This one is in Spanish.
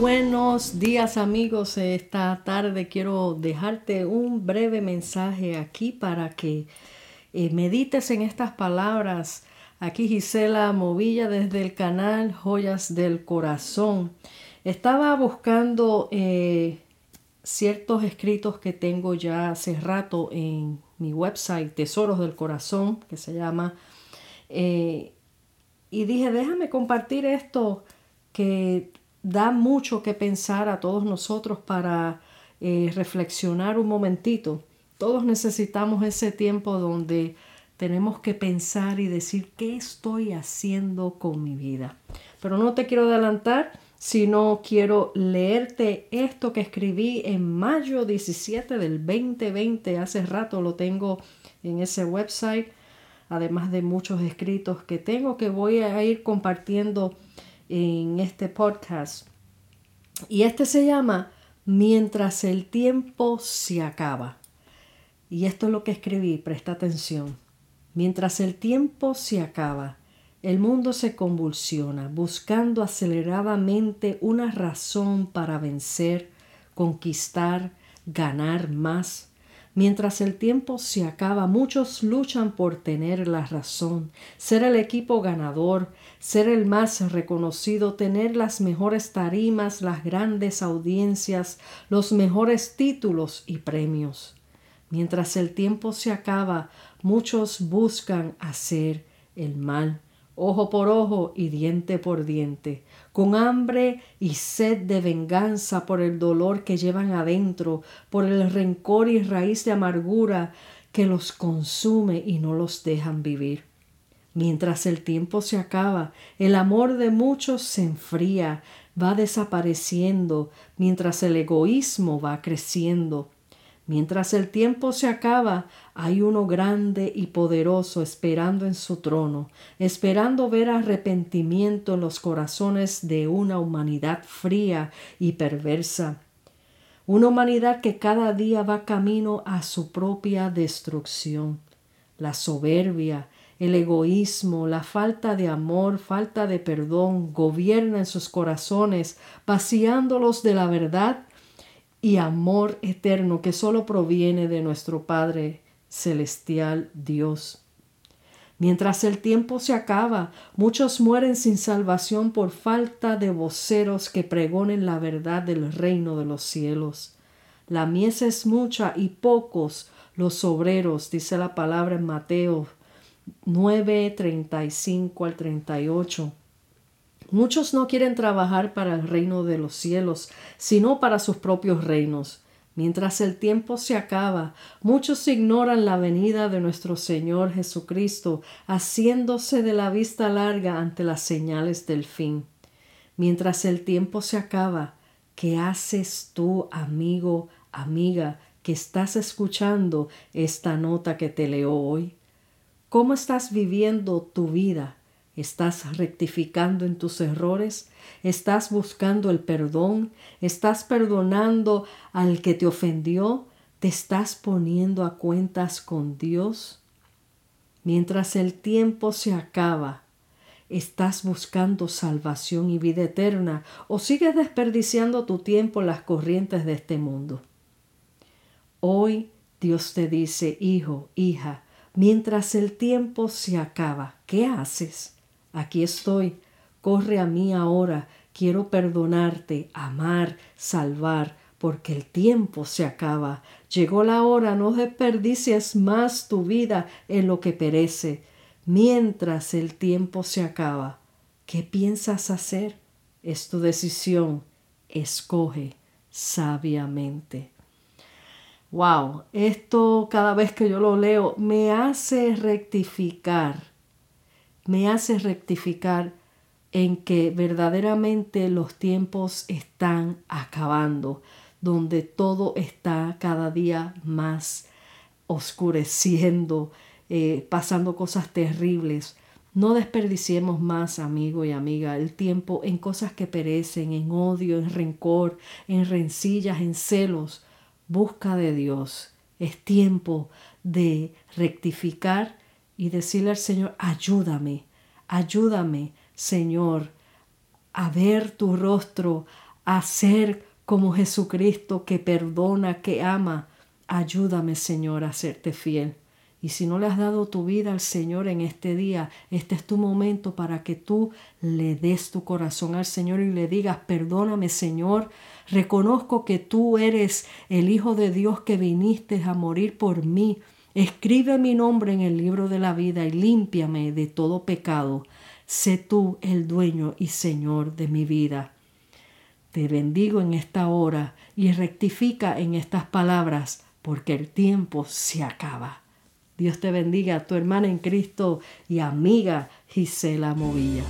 Buenos días amigos, esta tarde quiero dejarte un breve mensaje aquí para que eh, medites en estas palabras. Aquí Gisela Movilla desde el canal Joyas del Corazón. Estaba buscando eh, ciertos escritos que tengo ya hace rato en mi website Tesoros del Corazón, que se llama, eh, y dije, déjame compartir esto que da mucho que pensar a todos nosotros para eh, reflexionar un momentito. Todos necesitamos ese tiempo donde tenemos que pensar y decir qué estoy haciendo con mi vida. Pero no te quiero adelantar, sino quiero leerte esto que escribí en mayo 17 del 2020. Hace rato lo tengo en ese website, además de muchos escritos que tengo que voy a ir compartiendo en este podcast. Y este se llama Mientras el tiempo se acaba. Y esto es lo que escribí, presta atención. Mientras el tiempo se acaba, el mundo se convulsiona, buscando aceleradamente una razón para vencer, conquistar, ganar más, Mientras el tiempo se acaba, muchos luchan por tener la razón, ser el equipo ganador, ser el más reconocido, tener las mejores tarimas, las grandes audiencias, los mejores títulos y premios. Mientras el tiempo se acaba, muchos buscan hacer el mal ojo por ojo y diente por diente, con hambre y sed de venganza por el dolor que llevan adentro, por el rencor y raíz de amargura que los consume y no los dejan vivir. Mientras el tiempo se acaba, el amor de muchos se enfría, va desapareciendo, mientras el egoísmo va creciendo, Mientras el tiempo se acaba, hay uno grande y poderoso esperando en su trono, esperando ver arrepentimiento en los corazones de una humanidad fría y perversa. Una humanidad que cada día va camino a su propia destrucción. La soberbia, el egoísmo, la falta de amor, falta de perdón gobierna en sus corazones, vaciándolos de la verdad y amor eterno que solo proviene de nuestro Padre Celestial Dios. Mientras el tiempo se acaba, muchos mueren sin salvación por falta de voceros que pregonen la verdad del reino de los cielos. La mies es mucha y pocos los obreros, dice la palabra en Mateo 9, 35 al 38. Muchos no quieren trabajar para el reino de los cielos, sino para sus propios reinos. Mientras el tiempo se acaba, muchos ignoran la venida de nuestro Señor Jesucristo, haciéndose de la vista larga ante las señales del fin. Mientras el tiempo se acaba, ¿qué haces tú, amigo, amiga, que estás escuchando esta nota que te leo hoy? ¿Cómo estás viviendo tu vida? ¿Estás rectificando en tus errores? ¿Estás buscando el perdón? ¿Estás perdonando al que te ofendió? ¿Te estás poniendo a cuentas con Dios? Mientras el tiempo se acaba, ¿estás buscando salvación y vida eterna o sigues desperdiciando tu tiempo en las corrientes de este mundo? Hoy Dios te dice, hijo, hija, mientras el tiempo se acaba, ¿qué haces? Aquí estoy, corre a mí ahora, quiero perdonarte, amar, salvar, porque el tiempo se acaba. Llegó la hora, no desperdicies más tu vida en lo que perece. Mientras el tiempo se acaba, ¿qué piensas hacer? Es tu decisión. Escoge sabiamente. Wow, esto cada vez que yo lo leo me hace rectificar me hace rectificar en que verdaderamente los tiempos están acabando, donde todo está cada día más oscureciendo, eh, pasando cosas terribles. No desperdiciemos más, amigo y amiga, el tiempo en cosas que perecen, en odio, en rencor, en rencillas, en celos. Busca de Dios. Es tiempo de rectificar y decirle al Señor, ayúdame, ayúdame, Señor, a ver tu rostro, a ser como Jesucristo que perdona, que ama. Ayúdame, Señor, a serte fiel. Y si no le has dado tu vida al Señor en este día, este es tu momento para que tú le des tu corazón al Señor y le digas, perdóname Señor, reconozco que tú eres el Hijo de Dios que viniste a morir por mí. Escribe mi nombre en el libro de la vida y límpiame de todo pecado. Sé tú el dueño y Señor de mi vida. Te bendigo en esta hora y rectifica en estas palabras, porque el tiempo se acaba. Dios te bendiga, tu hermana en Cristo y amiga Gisela Movilla.